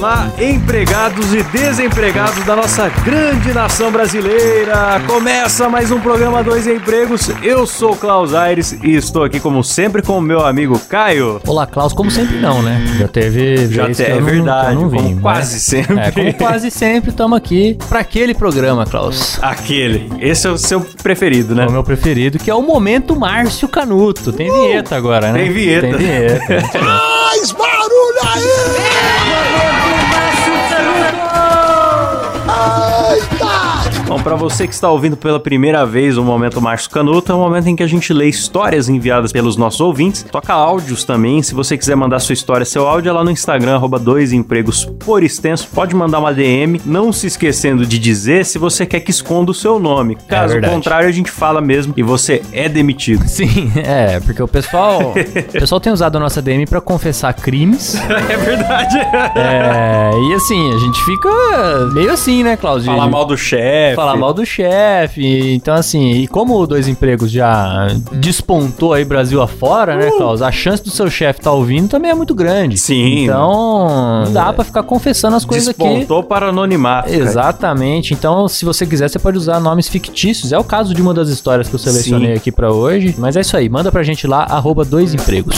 Olá, empregados e desempregados da nossa grande nação brasileira! Começa mais um programa Dois Empregos. Eu sou Klaus Aires e estou aqui, como sempre, com o meu amigo Caio. Olá, Klaus, como sempre não, né? Já teve. Já vez te- que eu é não- verdade, não como vim, quase mas- sempre. É, como quase sempre, estamos aqui para aquele programa, Klaus. Aquele. Esse é o seu preferido, né? É o meu preferido, que é o Momento Márcio Canuto. Tem vinheta agora, né? Uh! Tem vinheta. Tem vinheta. Mais barulho aí! Pra você que está ouvindo pela primeira vez o Momento Márcio Canuto, é um momento em que a gente lê histórias enviadas pelos nossos ouvintes, toca áudios também. Se você quiser mandar sua história, seu áudio é lá no Instagram, arroba dois empregos por extenso. Pode mandar uma DM, não se esquecendo de dizer se você quer que esconda o seu nome. Caso verdade. contrário, a gente fala mesmo e você é demitido. Sim, é, porque o pessoal, o pessoal tem usado a nossa DM para confessar crimes. É verdade. É, e assim, a gente fica meio assim, né? De- Falar mal do chefe. falar mal do chefe. Então, assim, e como o Dois Empregos já despontou aí Brasil afora, né, Klaus? A chance do seu chefe estar ouvindo também é muito grande. Sim. Então, não dá pra ficar confessando as coisas aqui. Despontou para anonimato. cara. Exatamente. Então, se você quiser, você pode usar nomes fictícios. É o caso de uma das histórias que eu selecionei Sim. aqui pra hoje. Mas é isso aí. Manda pra gente lá, arroba dois empregos.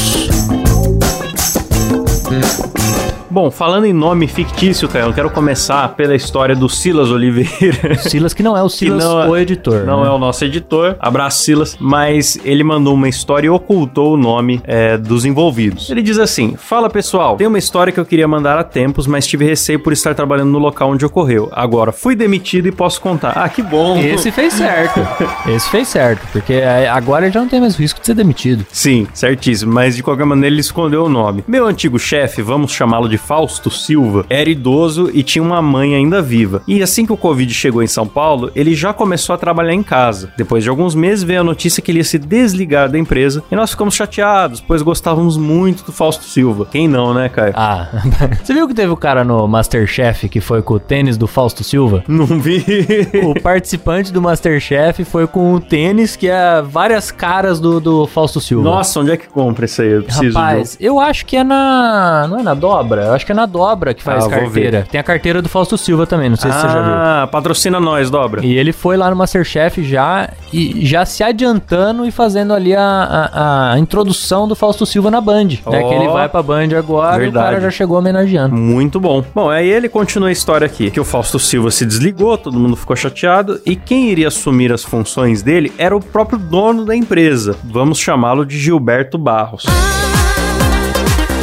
Bom, falando em nome fictício, Caio, eu quero começar pela história do Silas Oliveira. Silas, que não é o Silas, não é- o editor. Não né? é o nosso editor, abraço Silas, mas ele mandou uma história e ocultou o nome é, dos envolvidos. Ele diz assim: Fala pessoal, tem uma história que eu queria mandar há tempos, mas tive receio por estar trabalhando no local onde ocorreu. Agora fui demitido e posso contar. Ah, que bom! Esse fez certo. Esse fez certo. Porque é, agora ele já não tem mais risco de ser demitido. Sim, certíssimo, mas de qualquer maneira ele escondeu o nome. Meu antigo chefe, vamos chamá-lo de Fausto Silva, era idoso e tinha uma mãe ainda viva. E assim que o Covid chegou em São Paulo, ele já começou a trabalhar em casa. Depois de alguns meses veio a notícia que ele ia se desligar da empresa e nós ficamos chateados, pois gostávamos muito do Fausto Silva. Quem não, né, Caio? Ah, você viu que teve o cara no Masterchef que foi com o tênis do Fausto Silva? Não vi. O participante do Masterchef foi com o tênis que é várias caras do, do Fausto Silva. Nossa, onde é que compra isso aí? Eu preciso Rapaz, eu acho que é na. Não é na dobra? Eu acho que é na dobra que faz Ah, carteira. Tem a carteira do Fausto Silva também, não sei se você já viu. Ah, patrocina nós, dobra. E ele foi lá no Masterchef já e já se adiantando e fazendo ali a, a, a introdução do Fausto Silva na Band. Né? Ó. Que ele vai pra Band agora e o Verdade. cara já chegou homenageando. Muito bom. Bom, aí ele continua a história aqui, que o Fausto Silva se desligou, todo mundo ficou chateado, e quem iria assumir as funções dele era o próprio dono da empresa. Vamos chamá-lo de Gilberto Barros.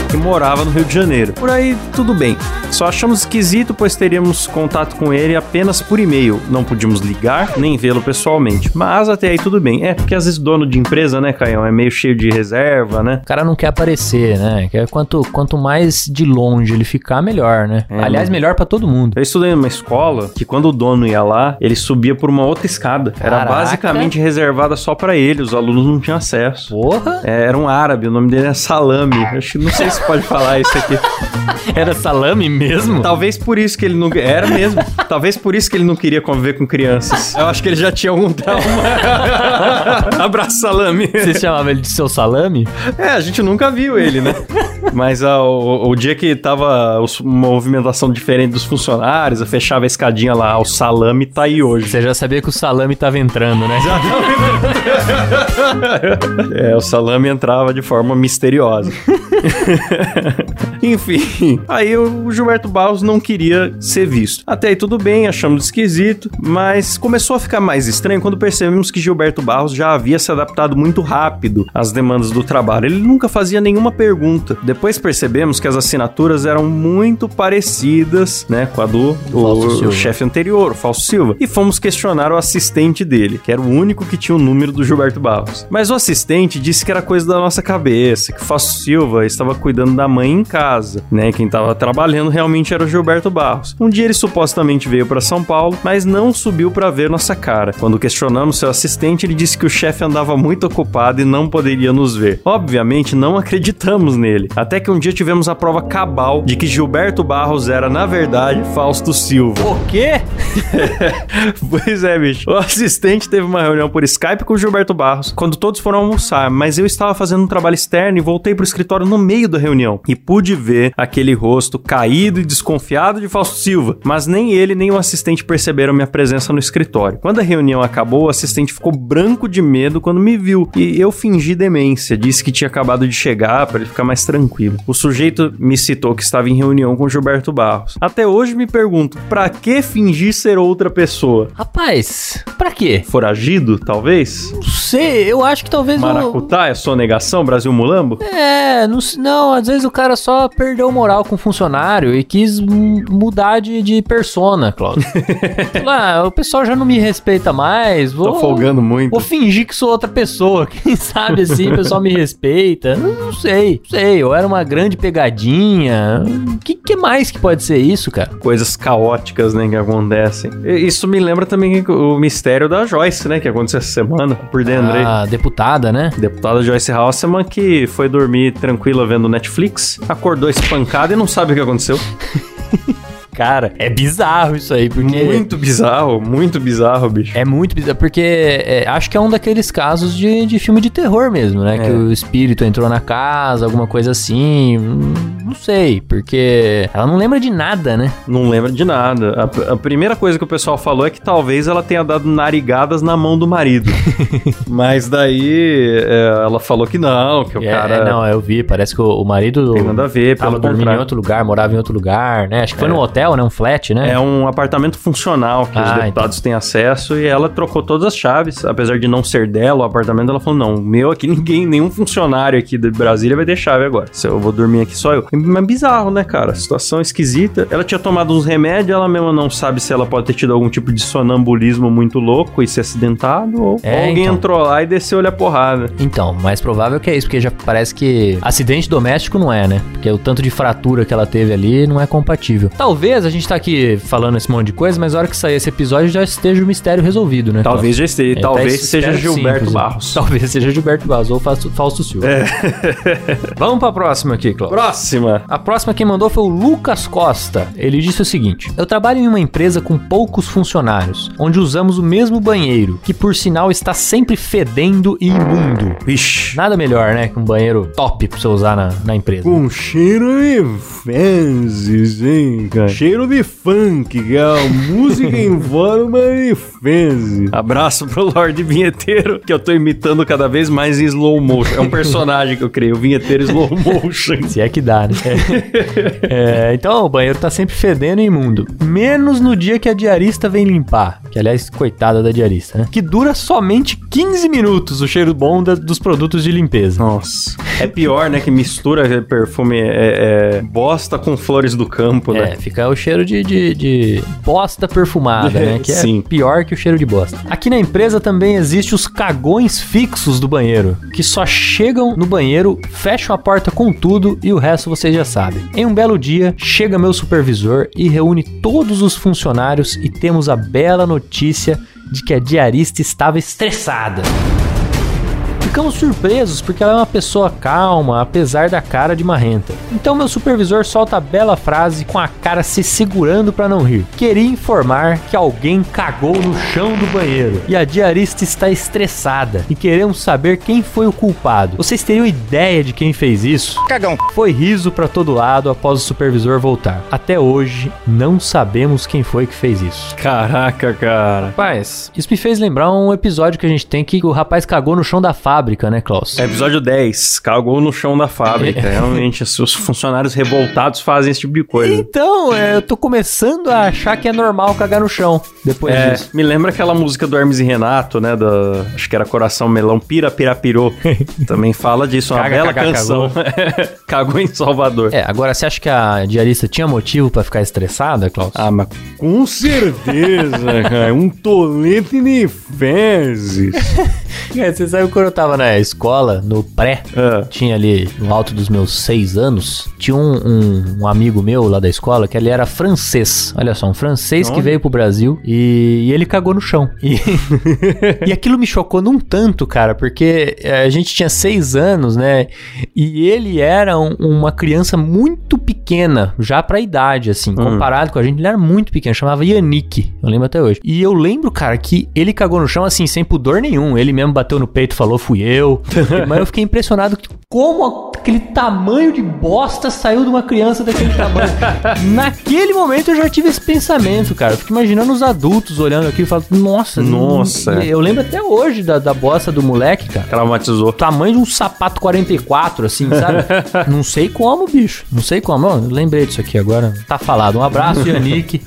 Que morava no Rio de Janeiro. Por aí, tudo bem. Só achamos esquisito, pois teríamos contato com ele apenas por e-mail. Não podíamos ligar, nem vê-lo pessoalmente. Mas até aí tudo bem. É, porque às vezes dono de empresa, né, Caião, é meio cheio de reserva, né? O cara não quer aparecer, né? Quer quanto, quanto mais de longe ele ficar, melhor, né? É, Aliás, né? melhor pra todo mundo. Eu estudei numa escola que quando o dono ia lá, ele subia por uma outra escada. Era Caraca. basicamente reservada só pra ele, os alunos não tinham acesso. Porra! É, era um árabe, o nome dele é Salame. Acho que não sei se pode falar isso aqui. Era salame mesmo? Talvez por isso que ele não. Era mesmo. Talvez por isso que ele não queria conviver com crianças. Eu acho que ele já tinha algum trauma. Abraço, Salame. Você chamava ele de seu salame? É, a gente nunca viu ele, né? Mas ah, o, o dia que tava os- uma movimentação diferente dos funcionários, eu fechava a escadinha lá, o salame tá aí hoje. Você já sabia que o salame tava entrando, né? É, o salame entrava de forma misteriosa. Enfim, aí o Gilberto Barros não queria ser visto. Até aí tudo bem, achamos esquisito, mas começou a ficar mais estranho quando percebemos que Gilberto Barros já havia se adaptado muito rápido às demandas do trabalho. Ele nunca fazia nenhuma pergunta. Depois percebemos que as assinaturas eram muito parecidas, né, com a do o, o chefe anterior, o Fausto Silva. E fomos questionar o assistente dele, que era o único que tinha o número do Gilberto Barros. Mas o assistente disse que era coisa da nossa cabeça, que o Fausto Silva estava cuidando da mãe em casa né? Quem tava trabalhando realmente era o Gilberto Barros. Um dia ele supostamente veio para São Paulo, mas não subiu para ver nossa cara. Quando questionamos seu assistente, ele disse que o chefe andava muito ocupado e não poderia nos ver. Obviamente, não acreditamos nele. Até que um dia tivemos a prova cabal de que Gilberto Barros era, na verdade, Fausto Silva. O quê? pois é, bicho. O assistente teve uma reunião por Skype com o Gilberto Barros quando todos foram almoçar, mas eu estava fazendo um trabalho externo e voltei pro escritório no meio da reunião e pude ver aquele rosto caído e desconfiado de Fausto Silva, mas nem ele nem o assistente perceberam minha presença no escritório. Quando a reunião acabou, o assistente ficou branco de medo quando me viu e eu fingi demência, disse que tinha acabado de chegar para ele ficar mais tranquilo. O sujeito me citou que estava em reunião com Gilberto Barros. Até hoje me pergunto, pra que fingir ser outra pessoa? Rapaz, pra quê? Foragido, talvez? Não sei, eu acho que talvez. Maracutá é sonegação, Brasil Mulambo? É, não, não, às vezes o cara só perdeu moral com o funcionário e quis mudar de, de persona, Claudio. Falou, ah, o pessoal já não me respeita mais, vou... Tô folgando muito. Vou fingir que sou outra pessoa. Quem sabe assim, o pessoal me respeita. Não, não sei, não sei. Eu era uma grande pegadinha. O que, que mais que pode ser isso, cara? Coisas caóticas, né, que acontecem. Isso me lembra também o mistério da Joyce, né, que aconteceu essa semana, por dentro aí. A deputada, né? Deputada Joyce Hasselman que foi dormir tranquila vendo Netflix, acordou espancada e não sabe o que aconteceu. Cara, é bizarro isso aí, porque. Muito bizarro, muito bizarro, bicho. É muito bizarro, porque é, acho que é um daqueles casos de, de filme de terror mesmo, né? É. Que o espírito entrou na casa, alguma coisa assim. Hum, Não sei, porque ela não lembra de nada, né? Não lembra de nada. A, a primeira coisa que o pessoal falou é que talvez ela tenha dado narigadas na mão do marido. Mas daí é, ela falou que não, que o É, cara é, não, eu vi, parece que o, o marido tem nada a ver, pelo tava dormindo em outro lugar, morava em outro lugar, né? Acho que foi num hotel, né? Um flat, né? É um apartamento funcional que os Ah, deputados têm acesso e ela trocou todas as chaves. Apesar de não ser dela o apartamento, ela falou: não, meu aqui ninguém, nenhum funcionário aqui de Brasília vai ter chave agora. Se eu vou dormir aqui só eu. Mas bizarro, né, cara? Situação esquisita. Ela tinha tomado uns remédios, ela mesma não sabe se ela pode ter tido algum tipo de sonambulismo muito louco e se acidentado, ou É, alguém então. entrou lá e desceu-lhe a porrada. Então, mais provável que é isso, porque já parece que acidente doméstico não é, né? Porque o tanto de fratura que ela teve ali não é compatível. Talvez a gente tá aqui falando esse monte de coisa, mas na hora que sair esse episódio já esteja o mistério resolvido, né? Talvez já esteja, É, talvez tá- seja que sim, Gilberto inclusive. Barros. Talvez seja Gilberto Barros ou Fausto, Fausto Silva. Vamos pra próxima aqui, Cláudio. Próxima. A próxima quem mandou foi o Lucas Costa. Ele disse o seguinte: Eu trabalho em uma empresa com poucos funcionários, onde usamos o mesmo banheiro, que por sinal está sempre fedendo e imundo. Vixe. Nada melhor, né? Que um banheiro top pra você usar na, na empresa. Com cheiro de fezes, hein, cara? Cheiro de funk, que é música em forma de fezes. Abraço pro Lorde Vinheteiro, que eu tô imitando cada vez mais em slow motion. É um personagem que eu criei, o Vinheteiro slow motion. Se é que dá, né? É, então, o banheiro tá sempre fedendo e imundo. Menos no dia que a diarista vem limpar. Que, aliás, coitada da diarista, né? Que dura somente 15 minutos o cheiro bom da- dos produtos de limpeza. Nossa. É pior, né, que mistura perfume é, é, bosta com flores do campo, É, né? fica o cheiro de, de, de bosta perfumada, né? Que é Sim. pior que o cheiro de bosta. Aqui na empresa também existe os cagões fixos do banheiro, que só chegam no banheiro, fecham a porta com tudo e o resto vocês já sabem. Em um belo dia, chega meu supervisor e reúne todos os funcionários e temos a bela notícia de que a diarista estava estressada. Ficamos surpresos porque ela é uma pessoa calma, apesar da cara de marrenta. Então meu supervisor solta a bela frase com a cara se segurando para não rir. Queria informar que alguém cagou no chão do banheiro e a diarista está estressada e queremos saber quem foi o culpado. Vocês teriam ideia de quem fez isso? Cagão. Foi riso para todo lado após o supervisor voltar. Até hoje não sabemos quem foi que fez isso. Caraca, cara. Rapaz, isso me fez lembrar um episódio que a gente tem que o rapaz cagou no chão da fábrica, né, Klaus? É episódio 10, cagou no chão da fábrica. Realmente, os os funcionários revoltados fazem esse tipo de coisa. Então, é, eu tô começando a achar que é normal cagar no chão depois É, disso. me lembra aquela música do Hermes e Renato, né? Da, acho que era Coração Melão, Pira Pira Pirou. Também fala disso, uma Caga, bela caga, canção. Cagou em Salvador. É, agora você acha que a diarista tinha motivo pra ficar estressada, Klaus? Ah, mas com certeza, cara. Um tolete de fezes. É, você sabe quando eu tava na escola, no pré, Ah. tinha ali no alto dos meus seis anos, tinha um, um- um amigo meu lá da escola que ele era francês. Olha só, um francês que Olha. veio pro Brasil e, e ele cagou no chão. E, e aquilo me chocou num tanto, cara, porque eh, a gente tinha seis anos, né? E ele era um- uma criança muito pequena, já pra idade, assim, comparado com a gente, ele era muito pequeno, chamava Yannick, eu lembro até hoje. E eu lembro, cara, que ele cagou no chão, assim, sem pudor nenhum. Ele mesmo bateu no peito e falou, fui eu. Mas eu fiquei impressionado que como aquele tamanho de bosta saiu de uma criança daquele tamanho. Naquele momento eu já tive esse pensamento, cara. Eu fico imaginando os adultos olhando aqui e falando, nossa, Nossa. não- Eu lembro até hoje da, da bosta do moleque, cara. Traumatizou. Tamanho de um sapato 44, assim, sabe? não sei como, bicho. Não sei como. Eu lembrei disso aqui agora. Tá falado. Um abraço, Yannick.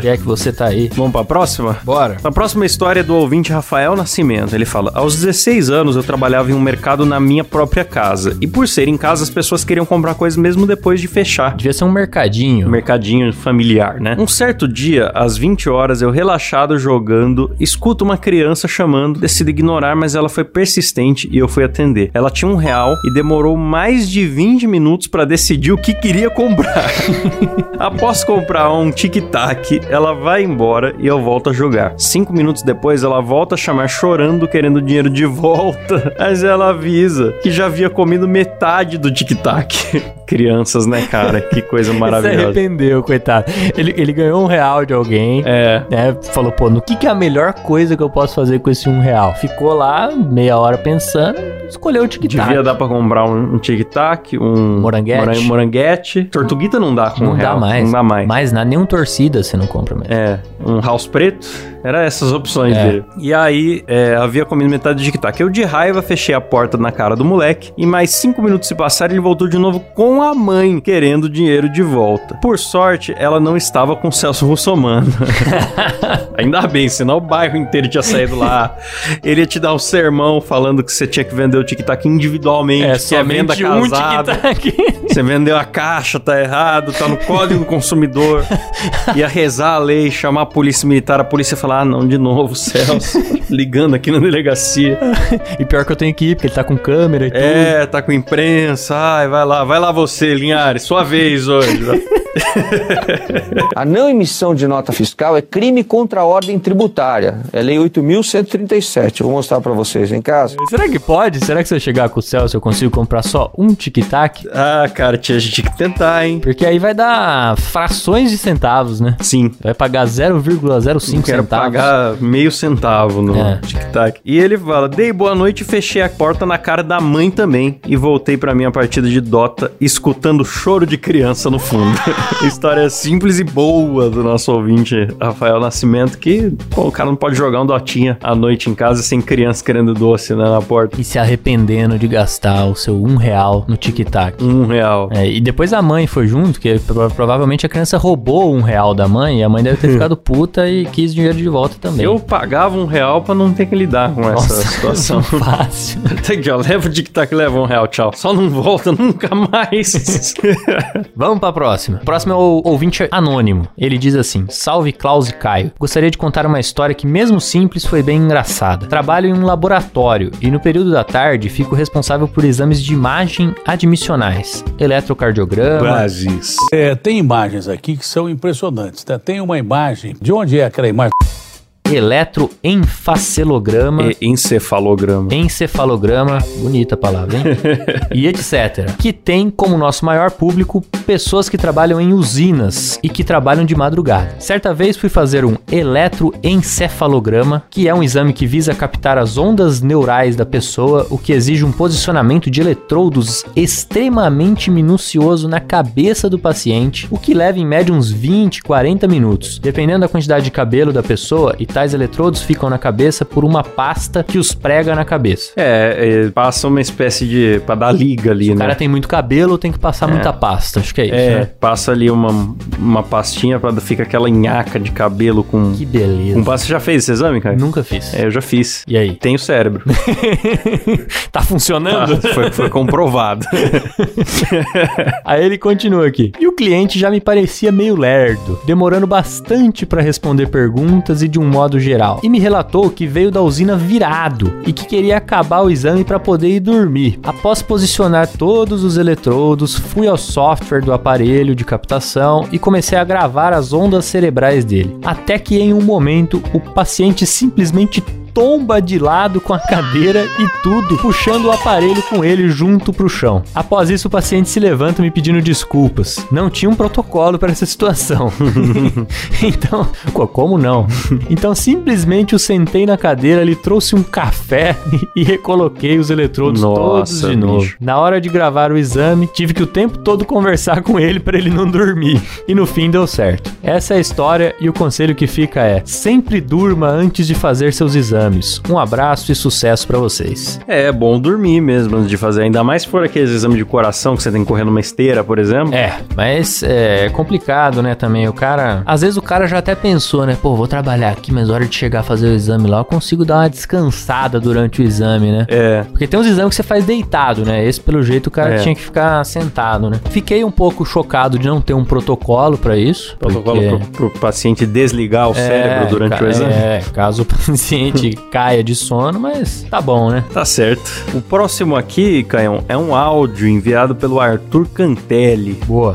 que é que você tá aí. Vamos pra próxima? Bora. A próxima história é do ouvinte Rafael Nascimento. Ele fala: Aos 16 anos eu trabalhava em um mercado na minha própria casa. E por ser em casa, as pessoas queriam comprar coisas mesmo depois de fechar. Devia ser um mercadinho. Mercadinho familiar, né? Um certo dia, às 20 horas, eu relaxado jogando, escuto uma criança chamando, decido ignorar, mas ela foi persistente e eu fui atender. Ela tinha um real e demorou mais de 20 minutos pra decidir o que queria comprar. Após comprar um tic-tac, ela vai embora e eu volto a jogar. Cinco minutos depois, ela volta a chamar chorando, querendo dinheiro de volta. Mas ela avisa que já havia comido metade do tic-tac. Crianças, né, cara? Que coisa Se maravilhosa. arrependeu, coitado. Ele, ele ganhou um real de alguém. É. né? Falou, pô, no que, que é a melhor coisa que eu posso fazer com esse um real? Ficou lá meia hora pensando, escolheu o tic-tac. Devia dar pra comprar um, um tic-tac, um Moranguete. moran- moranguete. Tortuguita não dá com Não um dá real. mais. Não dá mais. Mas na nenhum torcida você não compra mais. É, um house preto. Era essas opções É. dele. E aí, é, havia comido metade do tic-tac. Eu, de raiva, fechei a porta na cara do moleque. E mais cinco minutos se passaram, ele voltou de novo com a mãe, querendo dinheiro de volta. Por sorte, ela não estava com o Celso Russomano. Ainda bem, senão o bairro inteiro tinha saído lá. Ele ia te dar um sermão falando que você tinha que vender o tic-tac individualmente, que é venda um casada. Você vendeu a caixa, tá errado, tá no código do consumidor. Ia rezar a lei, chamar a polícia militar, a polícia falar, ah, não, de novo, Celso. Ligando aqui na delegacia. E pior que eu tenho que ir, porque ele tá com câmera e tudo. É, tá com imprensa. Ai, vai lá, vai lá você, Linhares, sua vez hoje. A não emissão de nota fiscal é crime contra a ordem tributária. É lei 8.137. Eu vou mostrar pra vocês em casa. Será que pode? Será que se eu chegar com o Celso eu consigo comprar só um tic-tac? ah, cara, tia, a gente tinha que tentar, hein? Porque aí vai dar frações de centavos, né? Sim. Vai pagar 0,05 Quero centavos. pagar meio centavo no É. tic-tac. E ele fala: Dei boa noite e fechei a porta na cara da mãe também. E voltei pra minha partida de Dota, escutando o choro de criança no fundo. História simples e boa do nosso ouvinte Rafael Nascimento. Que, pô, o cara não pode jogar um Dotinha à noite em casa sem criança querendo doce né, na porta. E se arrependendo de gastar o seu um real no tic-tac. Um real. É, e depois a mãe foi junto, que pro- provavelmente a criança roubou um real da mãe, e a mãe deve ter ficado puta e quis dinheiro de volta também. Eu pagava um real pra não ter que lidar com essa situação. fácil. Tem que, ó, leva o tic-tac e leva um real, tchau. Só não volta nunca mais. Vamos pra próxima. O próximo é o ouvinte anônimo. Ele diz assim: Salve Klaus e Caio. Gostaria de contar uma história que, mesmo simples, foi bem engraçada. Trabalho em um laboratório e no período da tarde fico responsável por exames de imagem admissionais, eletrocardiograma. Bases. É, tem imagens aqui que são impressionantes. né? Tem uma imagem. De onde é aquela imagem? Eletroenfacelograma. E encefalograma. Encefalograma, bonita a palavra, hein? e etc. Que tem como nosso maior público pessoas que trabalham em usinas e que trabalham de madrugada. Certa vez fui fazer um eletroencefalograma, que é um exame que visa captar as ondas neurais da pessoa, o que exige um posicionamento de eletrodos extremamente minucioso na cabeça do paciente, o que leva em média uns 20, 40 minutos. Dependendo da quantidade de cabelo da pessoa, e tais eletrodos ficam na cabeça por uma pasta que os prega na cabeça. É, é, passa uma espécie de. pra dar liga ali, O né? cara tem muito cabelo, tem que passar muita pasta. Acho que é isso, É, né? passa ali uma, uma pastinha pra fica aquela nhaca de cabelo com. Que beleza. Pasta. Você já fez esse exame, cara? Nunca fiz. É, eu já fiz. E aí? Tem o cérebro. tá funcionando? Ah, foi, foi comprovado. Aí ele continua aqui. E o cliente já me parecia meio lerdo, demorando bastante pra responder perguntas e de um modo modo geral. E me relatou que veio da usina virado e que queria acabar o exame para poder ir dormir. Após posicionar todos os eletrodos, fui ao software do aparelho de captação e comecei a gravar as ondas cerebrais dele. Até que em um momento o paciente simplesmente tomba de lado com a cadeira e tudo, puxando o aparelho com ele junto pro chão. Após isso, o paciente se levanta me pedindo desculpas. Não tinha um protocolo para essa situação. então, como não? Então, simplesmente eu sentei na cadeira, ele trouxe um café e recoloquei os eletrodos Nossa, todos de novo. bicho. Na hora de gravar o exame, tive que o tempo todo conversar com ele para ele não dormir. E no fim deu certo. Essa é a história e o conselho que fica é: sempre durma antes de fazer seus exames. Um abraço e sucesso para vocês. É, é bom dormir mesmo antes de fazer, ainda mais se for aqueles exames de coração que você tem que correr numa esteira, por exemplo. É, mas é complicado, né, também. O cara. Às vezes o cara já até pensou, né? Pô, vou trabalhar aqui, mas na hora de chegar a fazer o exame lá, eu consigo dar uma descansada durante o exame, né? É. Porque tem uns exames que você faz deitado, né? Esse, pelo jeito, o cara É. tinha que ficar sentado, né? Fiquei um pouco chocado de não ter um protocolo pra isso. Protocolo porque- pro, pro paciente desligar o cérebro durante ca- o exame. É, caso o paciente caia de sono, mas tá bom, né? Tá certo. O próximo aqui, Caião, é um áudio enviado pelo Arthur Cantelli. Boa.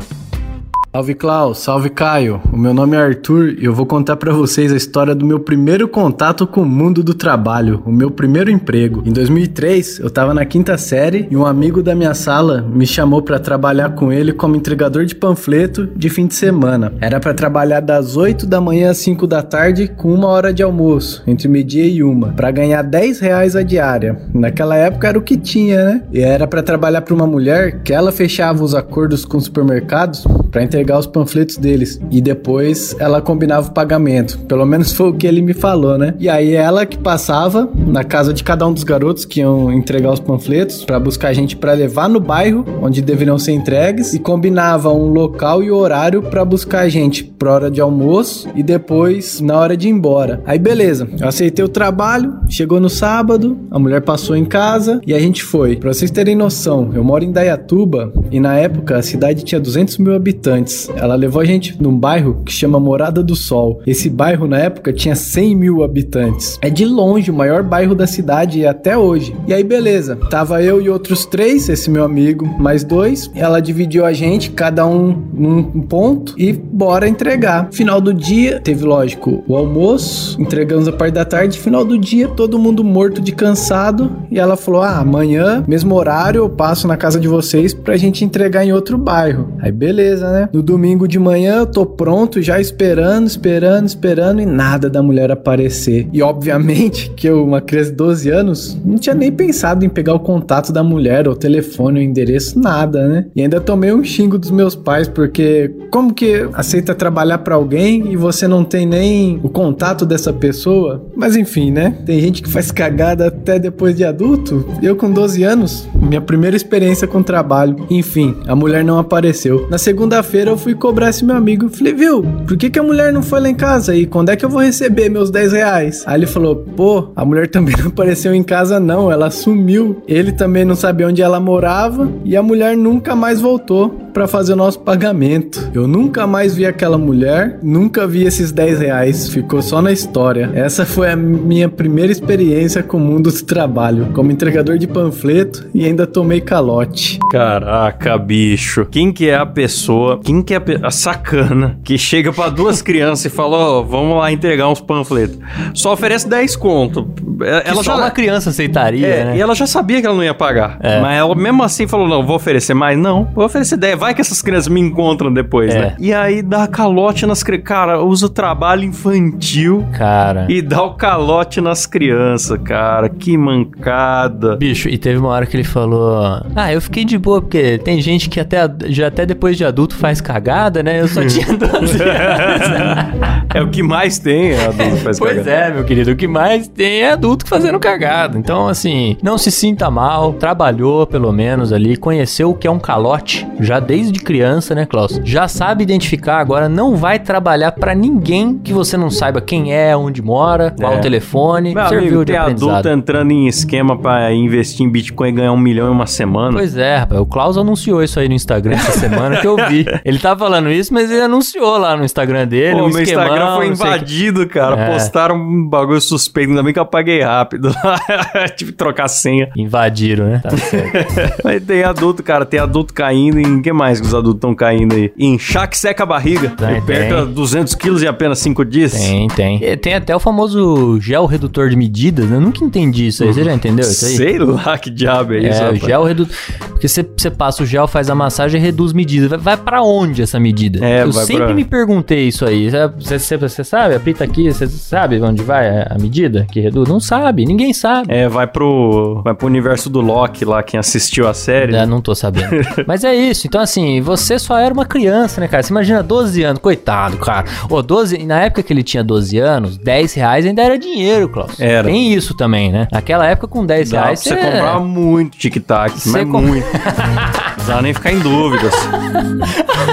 Salve Klaus, salve Caio. O meu nome é Arthur e eu vou contar pra vocês a história do meu primeiro contato com o mundo do trabalho, o meu primeiro emprego. Em 2003, eu tava na quinta série e um amigo da minha sala me chamou pra trabalhar com ele como entregador de panfleto de fim de semana. Era pra trabalhar das 8 da manhã às 5 da tarde com uma hora de almoço, entre meio-dia e uma, pra ganhar 10 reais a diária. Naquela época era o que tinha, né? E era pra trabalhar pra uma mulher que ela fechava os acordos com os supermercados pra entregar os panfletos deles e depois ela combinava o pagamento. Pelo menos foi o que ele me falou, né? E aí ela que passava na casa de cada um dos garotos que iam entregar os panfletos pra buscar gente pra levar no bairro onde deveriam ser entregues e combinava um local e horário pra buscar a gente pra hora de almoço e depois na hora de ir embora. Aí beleza, eu aceitei o trabalho, chegou no sábado, a mulher passou em casa e a gente foi. Pra vocês terem noção, eu moro em Dayatuba e na época a cidade tinha 200 mil habitantes. Ela levou a gente num bairro que chama Morada do Sol. Esse bairro na época tinha 100 mil habitantes. É de longe o maior bairro da cidade até hoje. E aí beleza, tava eu e outros três, esse meu amigo, mais dois. Ela dividiu a gente, cada um num ponto e bora entregar. Final do dia, teve lógico o almoço, entregamos a parte da tarde. Final do dia, todo mundo morto de cansado. E ela falou: Ah, amanhã, mesmo horário, eu passo na casa de vocês pra gente entregar em outro bairro. Aí beleza, né? No domingo de manhã eu tô pronto, já esperando, esperando, esperando e nada da mulher aparecer. E obviamente que eu, uma criança de 12 anos, não tinha nem pensado em pegar o contato da mulher, o telefone, o endereço, nada, né? E ainda tomei um xingo dos meus pais, porque como que aceita trabalhar pra alguém e você não tem nem o contato dessa pessoa? Mas enfim, né? Tem gente que faz cagada até depois de adulto. Eu com 12 anos, minha primeira experiência com trabalho. Enfim, a mulher não apareceu. Na segunda-feira eu fui cobrar esse meu amigo. Falei, viu, por que, que a mulher não foi lá em casa? E quando é que eu vou receber meus 10 reais? Aí ele falou, pô, a mulher também não apareceu em casa não, ela sumiu. Ele também não sabia onde ela morava e a mulher nunca mais voltou pra fazer o nosso pagamento. Eu nunca mais vi aquela mulher, nunca vi esses 10 reais, ficou só na história. Essa foi a minha primeira experiência com o mundo do trabalho, como entregador de panfleto e ainda tomei calote. Caraca, bicho. Quem que é a pessoa, quem que é a, sacana que chega pra duas crianças e fala, ó, vamos lá entregar uns panfletos. Só oferece 10 conto. É, Ela só já... uma criança aceitaria, É, né? e ela já sabia que ela não ia pagar. É. Mas ela mesmo assim falou: não, vou oferecer mais. Não, vou oferecer 10. Vai que essas crianças me encontram depois, É. né? E aí dá calote nas crianças. Cara, usa o trabalho infantil Cara. e dá o calote nas crianças, cara. Que mancada. Bicho, e teve uma hora que ele falou: Ah, eu fiquei de boa, porque tem gente que até, já até depois de adulto faz cagada, né? Eu só tinha 12 anos. é o que mais tem, a adulto faz Pois cagada. é, meu querido. O que mais tem é adulto fazendo cagada. Então, assim, não se sinta mal. Trabalhou, pelo menos, ali. Conheceu o que é um calote. Já desde criança, né, Klaus? Já sabe identificar, agora não vai trabalhar pra ninguém que você não saiba quem é, onde mora, qual É. o telefone. Meu Serviu amigo, de tem adulto entrando em esquema pra investir em Bitcoin e ganhar um milhão em uma semana. Pois é, rapaz. O Klaus anunciou isso aí no Instagram essa semana que eu vi. Ele tá falando isso, mas ele anunciou lá no Instagram dele. Pô, um meu esquemão, Instagram foi o invadido, cara. É. Postaram um bagulho suspeito, ainda bem que eu apaguei rápido. Tive que trocar a senha. Invadiram, né? Tá certo. Mas tem adulto, cara, tem adulto caindo em que mais que os adultos estão caindo aí? Em chá que seca a barriga. Tem, que perca tem. 200 quilos em apenas 5 dias. Tem, tem. E Tem até o famoso gel redutor de medidas, né? Eu nunca entendi isso aí. Você já entendeu isso aí? Sei lá que diabo é isso, É, o rapaz. gel redutor. Porque você, passa o gel, faz a massagem e reduz medidas. Vai, vai pra onde essa medida? É, Eu sempre pra- me perguntei isso aí. Você, você, você sabe? Apita aqui, você sabe onde vai a medida que reduz? Não sabe, ninguém sabe. É, vai pro, vai pro universo do Loki lá, quem assistiu a série. É, não tô sabendo. Mas é isso. Então, assim, você só era uma criança, né, cara? Você imagina 12 anos. Coitado, cara. Ô, 12... Na época que ele tinha 12 anos, 10 reais ainda era dinheiro, Klaus. Era. Tem isso também, né? Naquela época, com 10 Dá reais, você comprar muito tic-tac, mas com- muito. Não precisava nem ficar em dúvidas.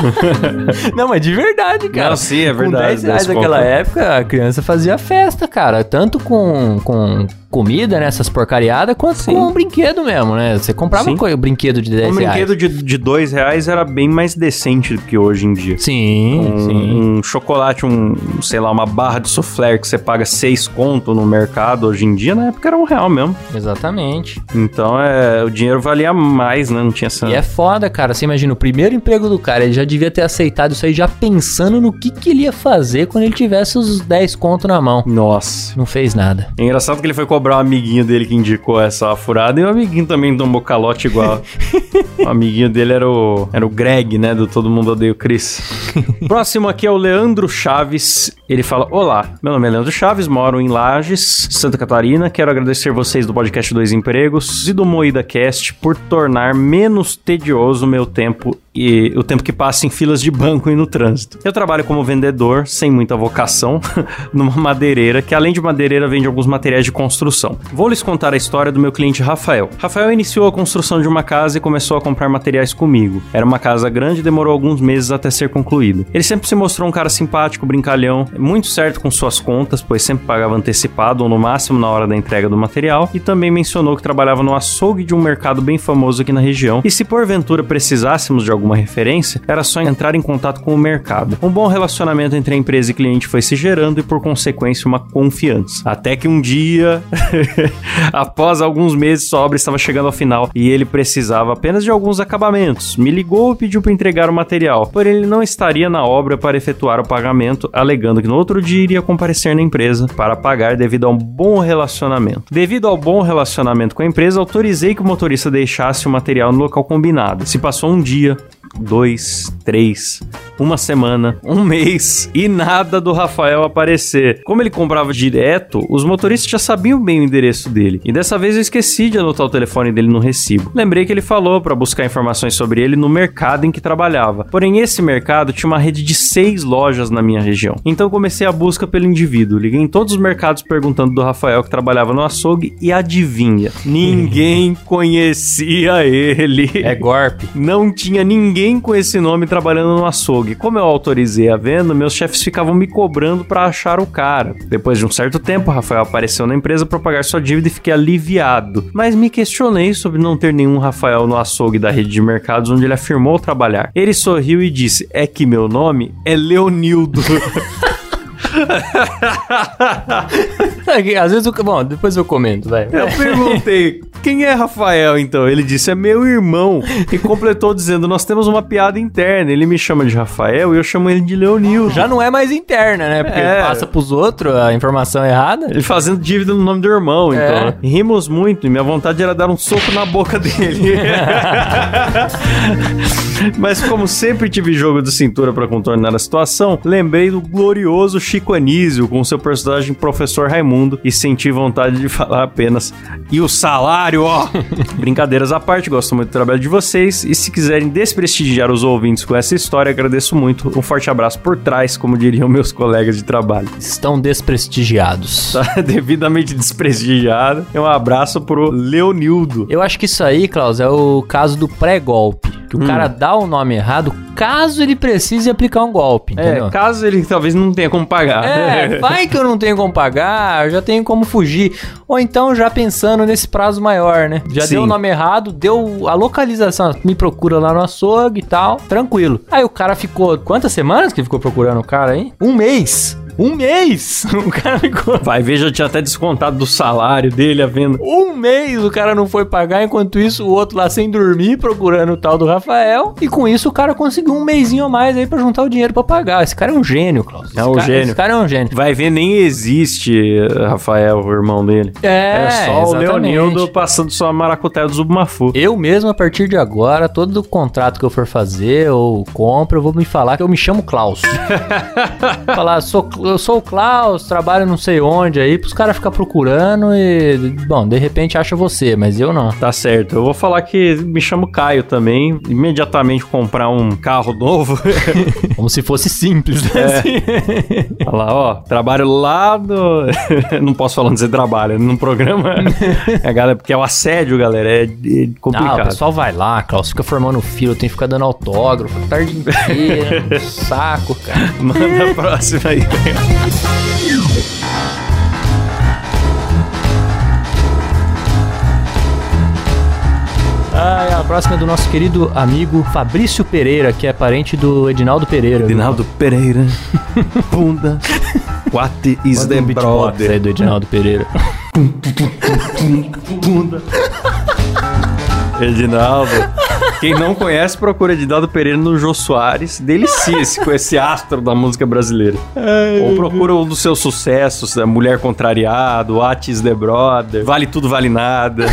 Não, mas de verdade, cara. Não, sim, é Com verdade, 10 reais naquela época, a criança fazia festa, cara. Tanto com, com comida, né? Essas porcariadas, quanto com um brinquedo mesmo, né? Você comprava Sim. um brinquedo de 10 Um reais. brinquedo de, de dois reais era bem mais decente do que hoje em dia. Sim, Um, sim. um chocolate, um, sei lá, uma barra de soufflé que você paga seis conto no mercado hoje em dia, na época era um real mesmo. Exatamente. Então é, o dinheiro valia mais, né? Não tinha essa. E é foda, cara. Você imagina, o primeiro emprego do cara, ele já devia ter aceitado isso aí, já pensando no que, que ele ia fazer quando ele tivesse os 10 conto na mão. Nossa. Não fez nada. É engraçado que ele foi cobrar um amiguinho dele que indicou essa furada e o amiguinho também tomou calote igual. o amiguinho dele era o, era o Greg, né? Do Todo Mundo Odeia o Chris. Próximo aqui é o Leandro Chaves. Ele fala: Olá, meu nome é Leandro Chaves, moro em Lages, Santa Catarina. Quero agradecer vocês do podcast Dois Empregos e do Moída Cast por tornar menos tedioso o meu tempo e o tempo que passa em filas de banco e no trânsito. Eu trabalho como vendedor, sem muita vocação, numa madeireira que, além de madeireira, vende alguns materiais de construção. Vou lhes contar a história do meu cliente Rafael. Rafael iniciou a construção de uma casa e começou a comprar materiais comigo. Era uma casa grande e demorou alguns meses até ser concluída. Ele sempre se mostrou um cara simpático, brincalhão, muito certo com suas contas, pois sempre pagava antecipado ou no máximo na hora da entrega do material, e também mencionou que trabalhava no açougue de um mercado bem famoso aqui na região. E se porventura precisássemos de alguma referência, era só entrar em contato com o mercado. Um bom relacionamento entre a empresa e cliente foi se gerando e, por consequência, uma confiança. Até que um dia, após alguns meses, sua obra estava chegando ao final e ele precisava apenas de alguns acabamentos. Me ligou e pediu para entregar o material, porém ele não estaria na obra para efetuar o pagamento, alegando que no outro dia iria comparecer na empresa para pagar devido a um bom relacionamento. Devido ao bom relacionamento com a empresa, autorizei que o motorista deixasse o material no local combinado. Se passou um dia, dois, três, uma semana, um mês e nada do Rafael aparecer. Como ele comprava direto, os motoristas já sabiam bem o endereço dele. E dessa vez eu esqueci de anotar o telefone dele no recibo. Lembrei que ele falou para buscar informações sobre ele no mercado em que trabalhava. Porém, esse mercado tinha uma rede de seis lojas na minha região. Então comecei a busca pelo indivíduo. Liguei em todos os mercados perguntando do Rafael que trabalhava no açougue e adivinha, ninguém conhecia ele. É golpe. Não tinha ninguém com esse nome trabalhando no açougue. Como eu autorizei a venda, meus chefes ficavam me cobrando para achar o cara. Depois de um certo tempo, Rafael apareceu na empresa para pagar sua dívida e fiquei aliviado. Mas me questionei sobre não ter nenhum Rafael no açougue da rede de mercados onde ele afirmou trabalhar. Ele sorriu e disse: É que meu nome é Leonildo. Às vezes eu. Bom, depois eu comento, vai. Eu perguntei, quem é Rafael então? Ele disse, é meu irmão. E completou dizendo, nós temos uma piada interna. Ele me chama de Rafael e eu chamo ele de Leonildo. Já não é mais interna, né? Porque É. passa pros outros a informação errada. Ele fazendo dívida no nome do irmão, então. É. né? Rimos muito e minha vontade era dar um soco na boca dele. Mas como sempre tive jogo de cintura pra contornar a situação, lembrei do glorioso Chico Anísio com seu personagem Professor Raimundo e senti vontade de falar apenas e o salário, ó. Brincadeiras à parte, gosto muito do trabalho de vocês e se quiserem desprestigiar os ouvintes com essa história, agradeço muito. Um forte abraço por trás, como diriam meus colegas de trabalho. Estão desprestigiados. Tá devidamente desprestigiado. E um abraço pro Leonildo. Eu acho que isso aí, Klaus, é o caso do pré-golpe. Que o cara dá o nome errado caso ele precise aplicar um golpe, entendeu? É, caso ele talvez não tenha como pagar. É, vai que eu não tenho como pagar, eu já tenho como fugir. Ou então já pensando nesse prazo maior, né? Já Sim. deu o nome errado, deu a localização, me procura lá no açougue e tal, tranquilo. Aí o cara ficou, quantas semanas que ficou procurando o cara aí? Um mês. Um mês! O cara ficou. Vai ver, já tinha até descontado do salário dele a venda. Um mês o cara não foi pagar, enquanto isso o outro lá sem dormir, procurando o tal do Rafael. E com isso o cara conseguiu um mêsinho a mais aí pra juntar o dinheiro pra pagar. Esse cara é um gênio, Klaus. Esse É um cara- gênio. Esse cara é um gênio. Vai ver, nem existe Rafael, o irmão dele. É, É só o exatamente. Leonildo passando sua maracutaia do Zubumafu. Eu mesmo, a partir de agora, todo contrato que eu for fazer ou compra, eu vou me falar que eu me chamo Klaus. falar, sou, eu sou o Klaus, trabalho não sei onde aí, pros caras ficar procurando e, bom, de repente acha você, mas eu não. Tá certo. Eu vou falar que me chamo Caio também. Imediatamente comprar um carro novo. Como se fosse simples, né? Assim. Olha lá, ó. Trabalho lá no. Não posso falar onde você trabalha. Num programa. É, galera, porque é o assédio, galera. É, é Ah, o complicado. pessoal vai lá, Klaus, fica formando fila, tem que ficar dando autógrafo tarde inteira, saco, cara. Manda a próxima aí. Ah, a próxima é do nosso querido amigo Fabrício Pereira, que é parente do Edinaldo Pereira. Edinaldo Pereira. Bunda. What is Manda the beatbox aí brother? do Edinaldo Pereira. Edinaldo. Quem não conhece, procura Edinaldo Pereira no Jô Soares. Delicia-se com esse astro da música brasileira. Ou procura um dos seus sucessos, a Mulher Contrariado, What is the Brother, Vale Tudo, Vale Nada.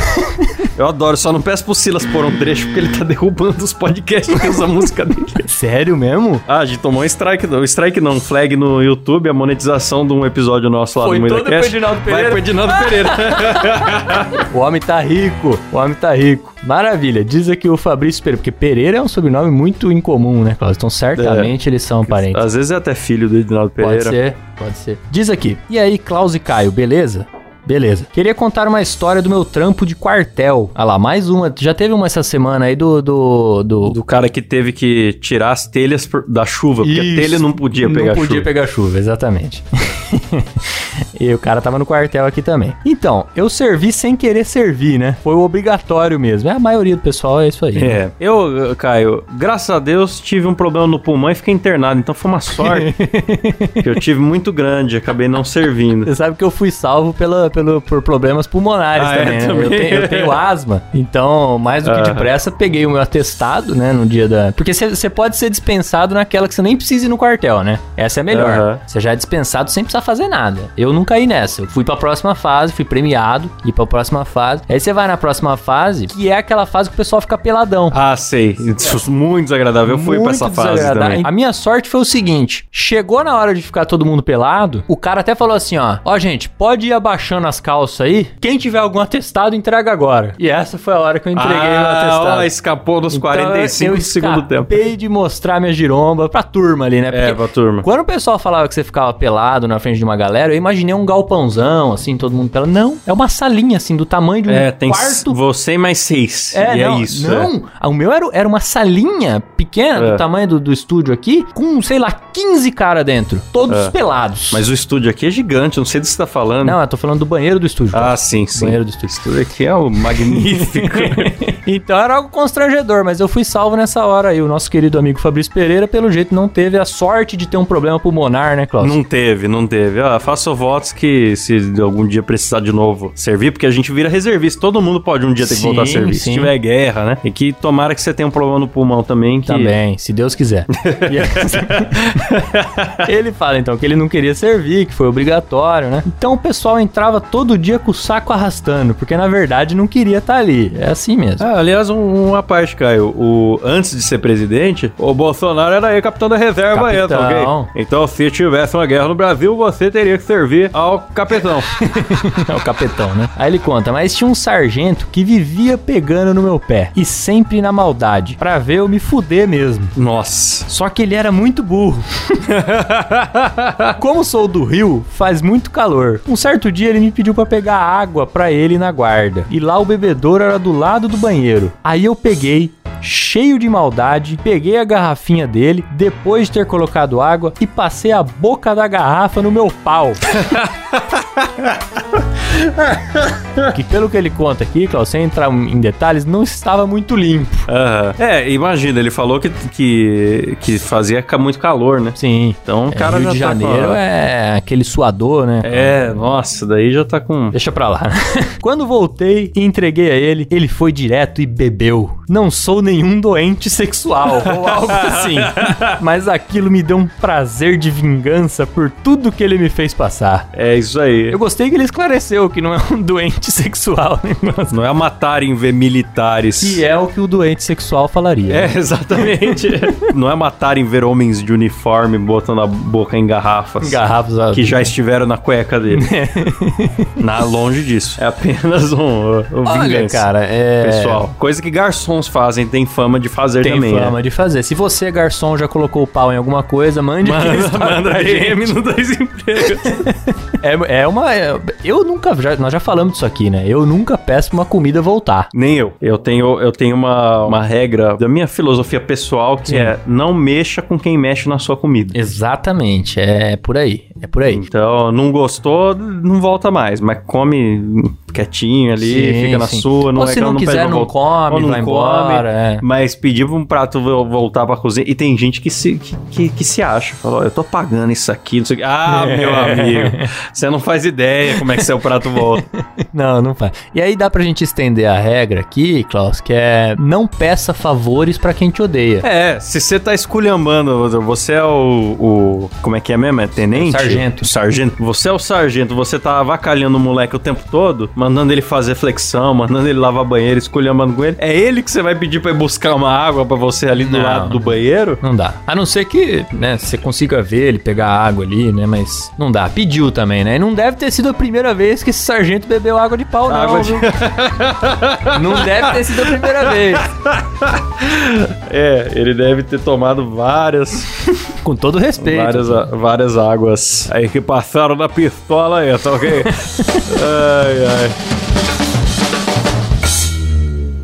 Eu adoro, só não peço pro Silas pôr um trecho porque ele tá derrubando os podcasts que usa a música dele. Sério mesmo? Ah, a gente tomou um strike, não, strike não, um flag no YouTube, a monetização de um episódio nosso lá Foi no todo pro Edinaldo Vai Pereira. pro Edinaldo Pereira. O homem tá rico, o homem tá rico. Maravilha, diz aqui o Fabrício Pereira, porque Pereira é um sobrenome muito incomum, né, Cláudio? Então certamente eles são parentes. Às vezes é até filho do Edinaldo Pereira. Pode ser, pode ser. Diz aqui, e aí, Klaus e Caio, beleza? Beleza. Queria contar uma história do meu trampo de quartel. Ah lá, mais uma. Já teve uma essa semana aí do. Do, do, Do cara que teve que tirar as telhas da chuva, porque Isso. a telha não podia pegar Não podia chuva. pegar chuva, exatamente. e o cara tava no quartel aqui também. Então, eu servi sem querer servir, né? Foi o obrigatório mesmo. É a maioria do pessoal, é isso aí. Né? É. Né? Eu, Caio, graças a Deus, tive um problema no pulmão e fiquei internado. Então foi uma sorte que eu tive muito grande. Acabei não servindo. Você sabe que eu fui salvo pela, pelo, por problemas pulmonares ah, é, também, é, né? Eu, tenho, eu, tenho, asma. Então, mais do que depressa, peguei o meu atestado, né? No dia da. Porque você pode ser dispensado naquela que você nem precisa ir no quartel, né? Essa é a melhor. Você já é dispensado 100% precisa fazer nada. Eu não caí nessa. Eu fui pra próxima fase, fui premiado, ir pra próxima fase. Aí você vai na próxima fase, que é aquela fase que o pessoal fica peladão. Ah, sei. Isso, muito desagradável. Eu fui muito pra essa fase também. A minha sorte foi o seguinte: chegou na hora de ficar todo mundo pelado, o cara até falou assim: ó, ó, gente, pode ir abaixando as calças aí. Quem tiver algum atestado, entrega agora. E essa foi a hora que eu entreguei ah, meu atestado. Ó, escapou dos então, 45 do segundo tempo. Acabei de mostrar minha giromba pra turma ali, né? É, Porque é, pra turma. Quando o pessoal falava que você ficava pelado na frente de uma galera, eu imaginei um galpãozão, assim, todo mundo pelado. Não, é uma salinha, assim, do tamanho de um É, tem quarto. você e mais seis. É, e não, é isso. é. Não, o meu era, era uma salinha pequena, É. do tamanho do, do estúdio aqui, com, sei lá, 15 caras dentro. Todos É. pelados. Mas o estúdio aqui é gigante, não sei do que você tá falando. Não, eu tô falando do banheiro do estúdio. Ah, sim, sim. Banheiro do estúdio. O estúdio aqui é o magnífico. Então era algo constrangedor, mas eu fui salvo nessa hora aí. O nosso querido amigo Fabrício Pereira, pelo jeito, não teve a sorte de ter um problema pulmonar, né, Klaus? não teve, não teve. Ah, faça votos que se algum dia precisar de novo servir, porque a gente vira reservista. Todo mundo pode um dia ter que Sim, voltar a servir. sim. Se tiver guerra, né? E que tomara que você tenha um problema no pulmão também. Que... Também, se Deus quiser. Aí- ele fala então que ele não queria servir, que foi obrigatório, né? Então o pessoal entrava todo dia com o saco arrastando, porque na verdade não queria estar ali. É assim mesmo. Ah, aliás, um- uma parte, Caio. O, antes de ser presidente, o Bolsonaro era aí capitão da reserva aí, tá Capitão. ok? Então, se tivesse uma guerra no Brasil, você teria que servir ao capitão. É o capetão, né? Aí ele conta, mas tinha um sargento que vivia pegando no meu pé. E sempre na maldade. Pra ver eu me fuder mesmo. Nossa. Só que ele era muito burro. Como sou do Rio, faz muito calor. Um certo dia ele me pediu pra pegar água pra ele na guarda. E lá o bebedouro era do lado do banheiro. Aí eu peguei, cheio de maldade, peguei a garrafinha dele, depois de ter colocado água, e passei a boca da garrafa no meu pau. que pelo que ele conta aqui, Klaus, sem entrar em detalhes, não estava muito limpo. Aham. É, imagina, ele falou que, que, que fazia muito calor, né? Sim. Então o É, cara Rio já de tá com Janeiro a- é aquele suador, né? É, nossa, daí já tá com. Deixa pra lá. Quando voltei e entreguei a ele, ele foi direto e bebeu. Não sou nenhum doente sexual ou algo assim. Mas aquilo me deu um prazer de vingança por tudo que ele me fez passar. É isso aí. Eu gostei que ele esclareceu que não é um doente sexual, né? Não é matarem ver militares. Que é o que o doente sexual falaria. É, exatamente. Não é matarem ver homens de uniforme botando a boca em garrafas. Garrafas Que já estiveram na cueca dele. na, longe disso. É apenas um, um Olha, vingança. cara, é. Pessoal, coisa que garçons fazem, tem fama de fazer Tem também. fama né? de fazer. Se você, garçom, já colocou o pau em alguma coisa, mande Manda pra DM no Dois Empregos. É, é uma. é- eu nunca. Já- nós já falamos disso aqui, né? Eu nunca peço pra uma comida voltar. Nem eu. Eu tenho, eu tenho uma, uma regra da minha filosofia pessoal que Sim. é não mexa com quem mexe na sua comida. Exatamente. É por aí. É por aí. Então, não gostou, não volta mais. Mas come quietinho ali, Sim, fica na sim. sua. Não Ou é se não quiser, não come, não vai come, embora, é. Mas pedir pra um prato vo- voltar pra cozinha. E tem gente que se, que, que, que se acha. Falou, eu tô pagando isso aqui, não sei o que. Ah, meu amigo, você não faz ideia como é que seu prato volta. Não, não faz. E aí dá pra gente estender a regra aqui, Klaus, que é não peça favores pra quem te odeia. É, se você tá esculhambando, você é o, o- Como é que é mesmo? É tenente? Sargento. Sargento. Você é o sargento, você tá avacalhando o moleque o tempo todo, mandando ele fazer flexão, mandando ele lavar banheiro, esculhambando com ele. É ele que você vai pedir pra ir buscar uma água pra você ali do Não. lado do banheiro? Não dá. A não ser que, né, você consiga ver ele pegar água ali, né, mas não dá. Pediu também, né? E não deve ter sido a primeira vez que esse sargento bebeu água de pau, não. Água de- viu? Não deve ter sido a primeira vez. É, ele deve ter tomado várias, Com todo respeito. várias, várias águas aí que passaram na pistola aí, tá ok? ai, ai.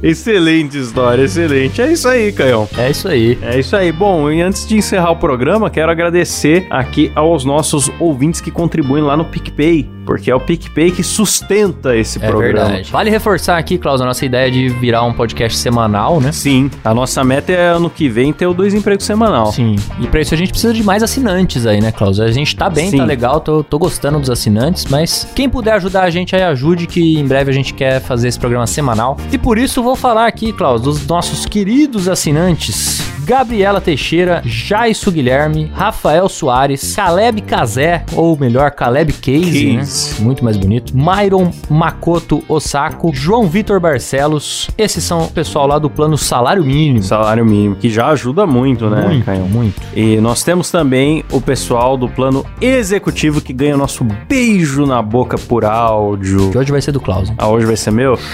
Excelente história, excelente. É isso aí, Caião. É isso aí. É isso aí. Bom, e antes de encerrar o programa, quero agradecer aqui aos nossos ouvintes que contribuem lá no PicPay, porque é o PicPay que sustenta esse É programa. verdade. Vale reforçar aqui, Klaus, a nossa ideia de virar um podcast semanal, né? Sim, a nossa meta é ano que vem ter o dois empregos semanal. Sim. E pra isso a gente precisa de mais assinantes aí, né, Klaus? A gente tá bem, Sim. tá legal, tô, tô gostando dos assinantes, mas quem puder ajudar a gente aí, ajude, que em breve a gente quer fazer esse programa semanal. E por isso vou falar aqui, Klaus, dos nossos queridos assinantes. Gabriela Teixeira, Jaisso Guilherme, Rafael Soares, Caleb Cazé, ou melhor, Caleb Case, né? Muito mais bonito. Myron Makoto Osako, João Vitor Barcelos. Esses são o pessoal lá do plano Salário Mínimo. Salário mínimo, que já ajuda muito, né, Muito, Caião? muito. E nós temos também o pessoal do plano executivo que ganha o nosso beijo na boca por áudio. Que hoje vai ser do Klaus. hein? Ah, hoje vai ser meu?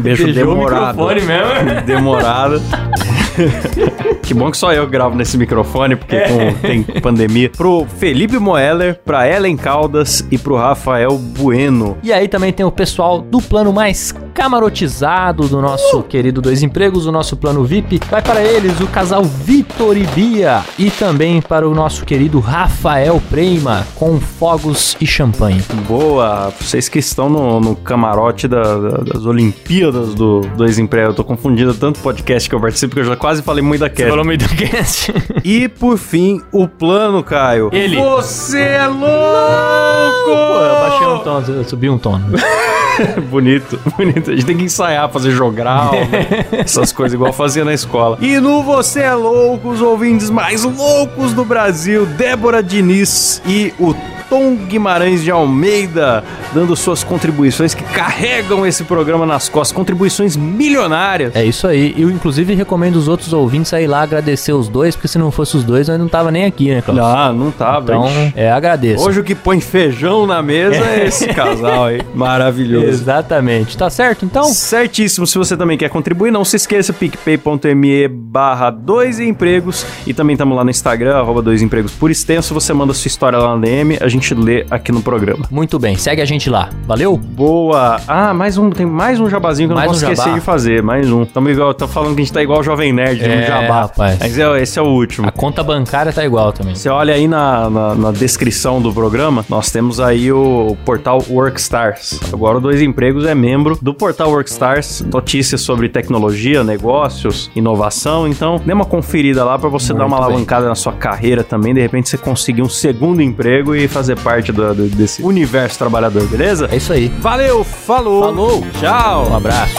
Beijo Beijou o demorado. microfone mesmo. Demorado. que bom que só eu gravo nesse microfone, porque É. com- tem pandemia. Pro Felipe Moeller, pra Ellen Caldas e pro Rafael Bueno. E aí também tem o pessoal do plano mais camarotizado do nosso querido Dois Empregos, o nosso plano VIP. Vai para eles o casal Vitor e Bia. E também para o nosso querido Rafael Preima, com fogos e champanhe. Boa, vocês que estão no, no camarote da- da- das Olimpíadas do Dois Empregos. Eu tô confundindo tanto podcast que eu participo que eu já quase falei muito da Cat. Meio do cast. E por fim, o plano, Caio. Ele. Você é louco! Pô, eu baixei um tom, eu subi um tom. bonito, bonito. A gente tem que ensaiar, fazer jogral, né? essas coisas igual fazia na escola. E no Você é Louco, os ouvintes mais loucos do Brasil, Débora Diniz e o Tom Guimarães de Almeida, dando suas contribuições que carregam esse programa nas costas, contribuições milionárias. É isso aí. Eu, inclusive, recomendo os outros ouvintes a ir lá agradecer os dois, porque se não fosse os dois, eu não tava nem aqui, né, Klaus? Não, não tá, Então, é, agradeço. Hoje o que põe feijão na mesa é esse casal aí. Maravilhoso. Exatamente. Tá certo, então? Certíssimo, se você também quer contribuir, não se esqueça, picpay.me barra dois empregos e também estamos lá no Instagram, arroba dois empregos por extenso, você manda sua história lá na DM, a gente gente lê aqui no programa. Muito bem, segue a gente lá. Valeu? Boa! Ah, mais um, tem mais um jabazinho que eu Mais não um posso esquecer jabá? de fazer. Mais um. Tamo igual, tô falando que a gente tá igual o Jovem Nerd, É, no jabá. rapaz. Mas é, esse é o último. A conta bancária tá igual também. Você olha aí na, na, na descrição do programa, nós temos aí o, portal Workstars. Agora o Dois Empregos é membro do portal Workstars, notícias sobre tecnologia, negócios, inovação. Então, dê uma conferida lá pra você dar uma Muito bem. alavancada na sua carreira também. De repente você conseguir um segundo emprego e fazer parte do- do- desse universo trabalhador, beleza? É isso aí. Valeu, falou, Falou. tchau. Um abraço.